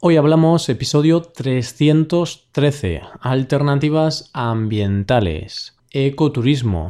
Hoy hablamos episodio 313, alternativas ambientales, ecoturismo.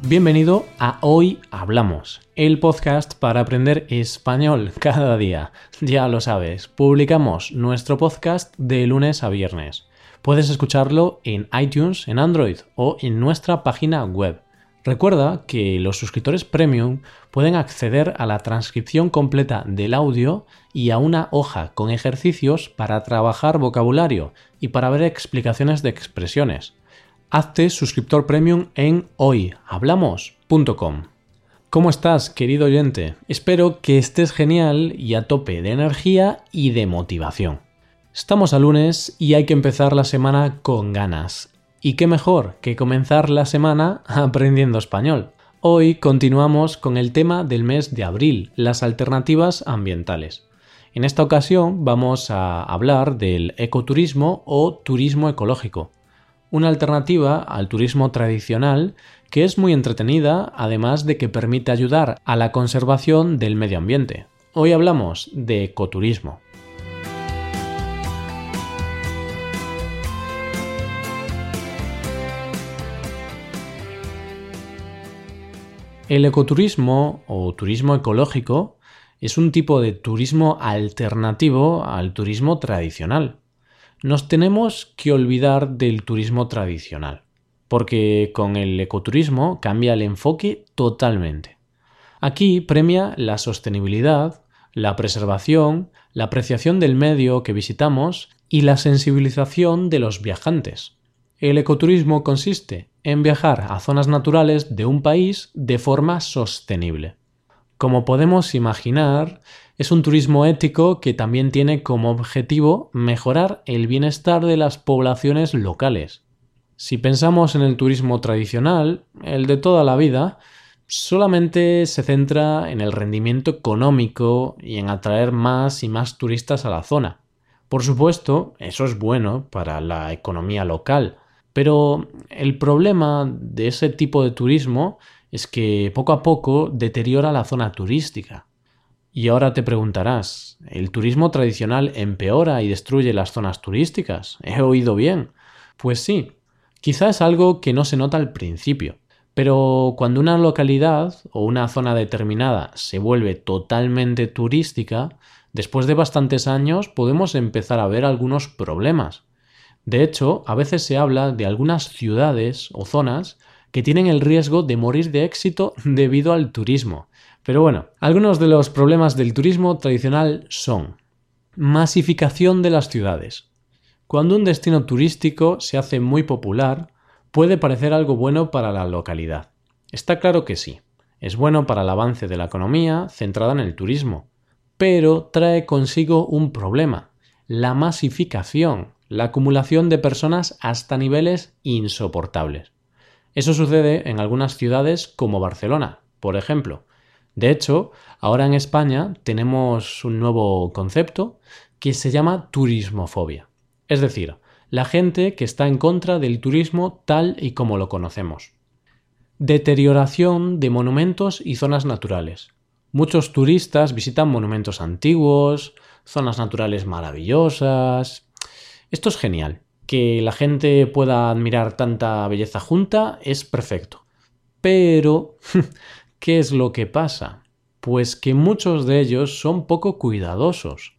Bienvenido a Hoy Hablamos, el podcast para aprender español cada día. Ya lo sabes, publicamos nuestro podcast de lunes a viernes. Puedes escucharlo en iTunes, en Android o en nuestra página web Recuerda que los suscriptores premium pueden acceder a la transcripción completa del audio y a una hoja con ejercicios para trabajar vocabulario y para ver explicaciones de expresiones. Hazte suscriptor premium en hoyhablamos.com. ¿Cómo estás, querido oyente? Espero que estés genial y a tope de energía y de motivación. Estamos a lunes y hay que empezar la semana con ganas. Y qué mejor que comenzar la semana aprendiendo español. Hoy continuamos con el tema del mes de abril, las alternativas ambientales. En esta ocasión vamos a hablar del ecoturismo o turismo ecológico, una alternativa al turismo tradicional que es muy entretenida además de que permite ayudar a la conservación del medio ambiente. Hoy hablamos de ecoturismo. El ecoturismo o turismo ecológico es un tipo de turismo alternativo al turismo tradicional. Nos tenemos que olvidar del turismo tradicional, porque con el ecoturismo cambia el enfoque totalmente. Aquí premia la sostenibilidad, la preservación, la apreciación del medio que visitamos y la sensibilización de los viajantes. El ecoturismo consiste en viajar a zonas naturales de un país de forma sostenible. Como podemos imaginar, es un turismo ético que también tiene como objetivo mejorar el bienestar de las poblaciones locales. Si pensamos en el turismo tradicional, el de toda la vida, solamente se centra en el rendimiento económico y en atraer más y más turistas a la zona. Por supuesto, eso es bueno para la economía local, pero el problema de ese tipo de turismo es que poco a poco deteriora la zona turística. Y ahora te preguntarás, ¿el turismo tradicional empeora y destruye las zonas turísticas? ¿He oído bien? Pues sí, quizá es algo que no se nota al principio, pero cuando una localidad o una zona determinada se vuelve totalmente turística, después de bastantes años podemos empezar a ver algunos problemas. De hecho, a veces se habla de algunas ciudades o zonas que tienen el riesgo de morir de éxito debido al turismo. Pero bueno, algunos de los problemas del turismo tradicional son masificación de las ciudades. Cuando un destino turístico se hace muy popular, puede parecer algo bueno para la localidad. Está claro que sí, es bueno para el avance de la economía centrada en el turismo, pero trae consigo un problema, la masificación, la acumulación de personas hasta niveles insoportables. Eso sucede en algunas ciudades como Barcelona, por ejemplo. De hecho, ahora en España tenemos un nuevo concepto que se llama turismofobia. Es decir, la gente que está en contra del turismo tal y como lo conocemos. Deterioración de monumentos y zonas naturales. Muchos turistas visitan monumentos antiguos, zonas naturales maravillosas, esto es genial. Que la gente pueda admirar tanta belleza junta es perfecto. Pero, ¿qué es lo que pasa? Pues que muchos de ellos son poco cuidadosos.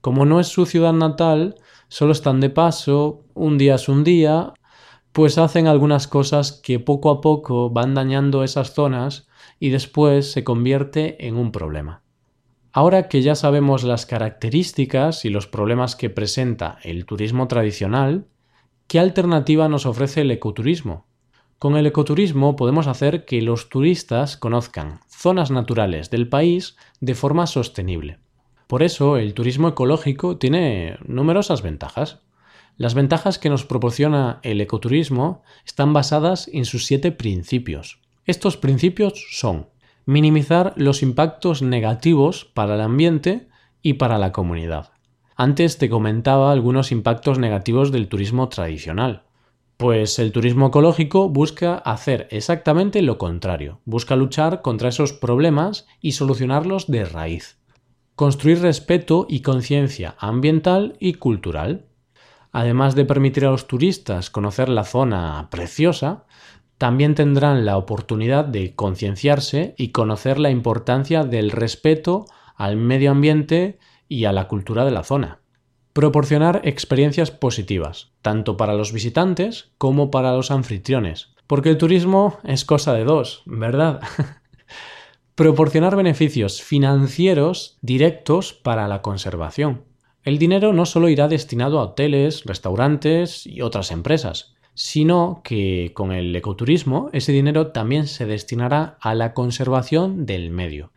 Como no es su ciudad natal, solo están de paso, un día es un día, pues hacen algunas cosas que poco a poco van dañando esas zonas y después se convierte en un problema. Ahora que ya sabemos las características y los problemas que presenta el turismo tradicional, ¿qué alternativa nos ofrece el ecoturismo? Con el ecoturismo podemos hacer que los turistas conozcan zonas naturales del país de forma sostenible. Por eso el turismo ecológico tiene numerosas ventajas. Las ventajas que nos proporciona el ecoturismo están basadas en sus siete principios. Estos principios son minimizar los impactos negativos para el ambiente y para la comunidad. Antes te comentaba algunos impactos negativos del turismo tradicional. Pues el turismo ecológico busca hacer exactamente lo contrario, busca luchar contra esos problemas y solucionarlos de raíz. Construir respeto y conciencia ambiental y cultural. Además de permitir a los turistas conocer la zona preciosa, también tendrán la oportunidad de concienciarse y conocer la importancia del respeto al medio ambiente y a la cultura de la zona. Proporcionar experiencias positivas, tanto para los visitantes como para los anfitriones, porque el turismo es cosa de dos, ¿verdad? Proporcionar beneficios financieros directos para la conservación. El dinero no solo irá destinado a hoteles, restaurantes y otras empresas, sino que con el ecoturismo ese dinero también se destinará a la conservación del medio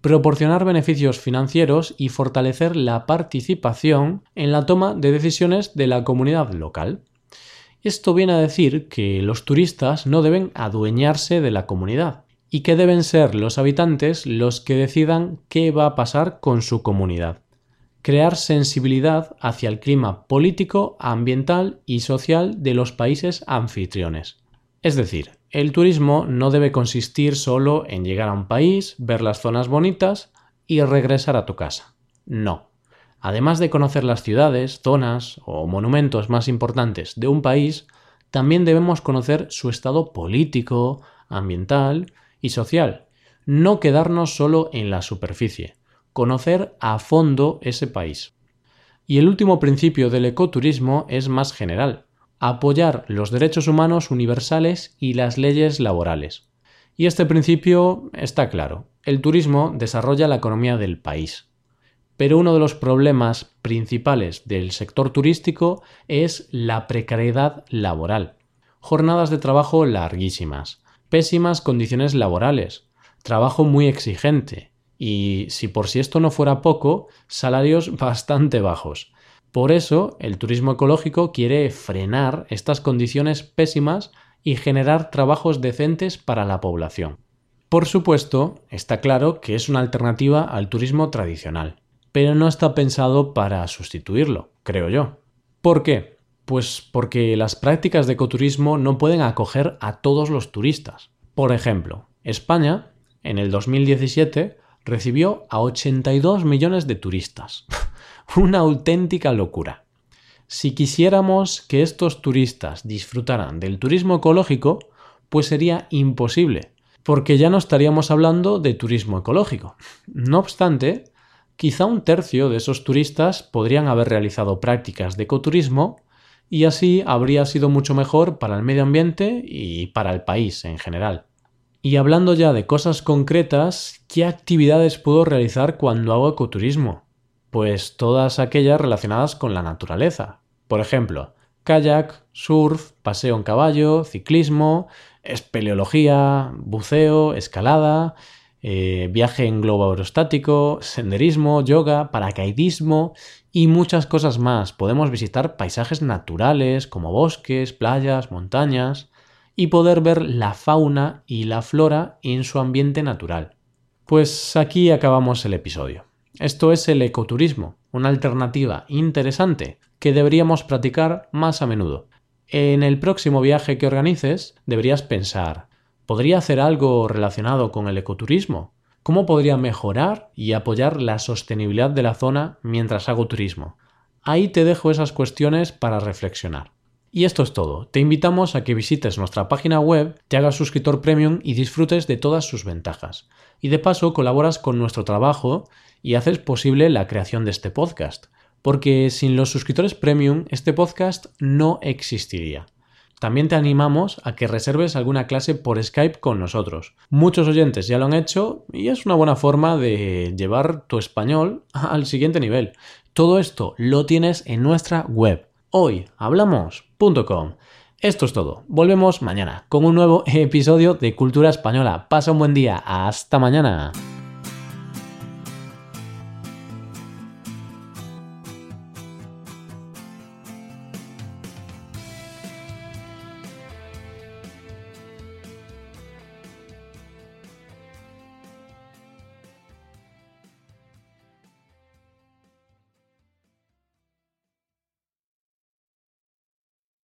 proporcionar beneficios financieros y fortalecer la participación en la toma de decisiones de la comunidad local. Esto viene a decir que los turistas no deben adueñarse de la comunidad y que deben ser los habitantes los que decidan qué va a pasar con su comunidad. Crear sensibilidad hacia el clima político, ambiental y social de los países anfitriones. Es decir, el turismo no debe consistir solo en llegar a un país, ver las zonas bonitas y regresar a tu casa. No. Además de conocer las ciudades, zonas o monumentos más importantes de un país, también debemos conocer su estado político, ambiental y social. No quedarnos solo en la superficie, conocer a fondo ese país. Y el último principio del ecoturismo es más general apoyar los derechos humanos universales y las leyes laborales. Y este principio está claro. El turismo desarrolla la economía del país. Pero uno de los problemas principales del sector turístico es la precariedad laboral. Jornadas de trabajo larguísimas, pésimas condiciones laborales, trabajo muy exigente y, si por si esto no fuera poco, salarios bastante bajos. Por eso, el turismo ecológico quiere frenar estas condiciones pésimas y generar trabajos decentes para la población. Por supuesto, está claro que es una alternativa al turismo tradicional, pero no está pensado para sustituirlo, creo yo. ¿Por qué? Pues porque las prácticas de ecoturismo no pueden acoger a todos los turistas. Por ejemplo, España, en el 2017, recibió a 82 millones de turistas. Una auténtica locura. Si quisiéramos que estos turistas disfrutaran del turismo ecológico, pues sería imposible, porque ya no estaríamos hablando de turismo ecológico. No obstante, quizá un tercio de esos turistas podrían haber realizado prácticas de ecoturismo y así habría sido mucho mejor para el medio ambiente y para el país en general. Y hablando ya de cosas concretas, ¿qué actividades puedo realizar cuando hago ecoturismo? Pues todas aquellas relacionadas con la naturaleza. Por ejemplo, kayak, surf, paseo en caballo, ciclismo, espeleología, buceo, escalada, eh, viaje en globo aerostático, senderismo, yoga, paracaidismo y muchas cosas más. Podemos visitar paisajes naturales como bosques, playas, montañas y poder ver la fauna y la flora en su ambiente natural. Pues aquí acabamos el episodio. Esto es el ecoturismo, una alternativa interesante que deberíamos practicar más a menudo. En el próximo viaje que organices deberías pensar, ¿podría hacer algo relacionado con el ecoturismo? ¿Cómo podría mejorar y apoyar la sostenibilidad de la zona mientras hago turismo? Ahí te dejo esas cuestiones para reflexionar. Y esto es todo. Te invitamos a que visites nuestra página web, te hagas suscriptor premium y disfrutes de todas sus ventajas. Y de paso colaboras con nuestro trabajo y haces posible la creación de este podcast. Porque sin los suscriptores premium este podcast no existiría. También te animamos a que reserves alguna clase por Skype con nosotros. Muchos oyentes ya lo han hecho y es una buena forma de llevar tu español al siguiente nivel. Todo esto lo tienes en nuestra web hoyhablamos.com. Esto es todo. Volvemos mañana con un nuevo episodio de Cultura Española. Pasa un buen día. Hasta mañana.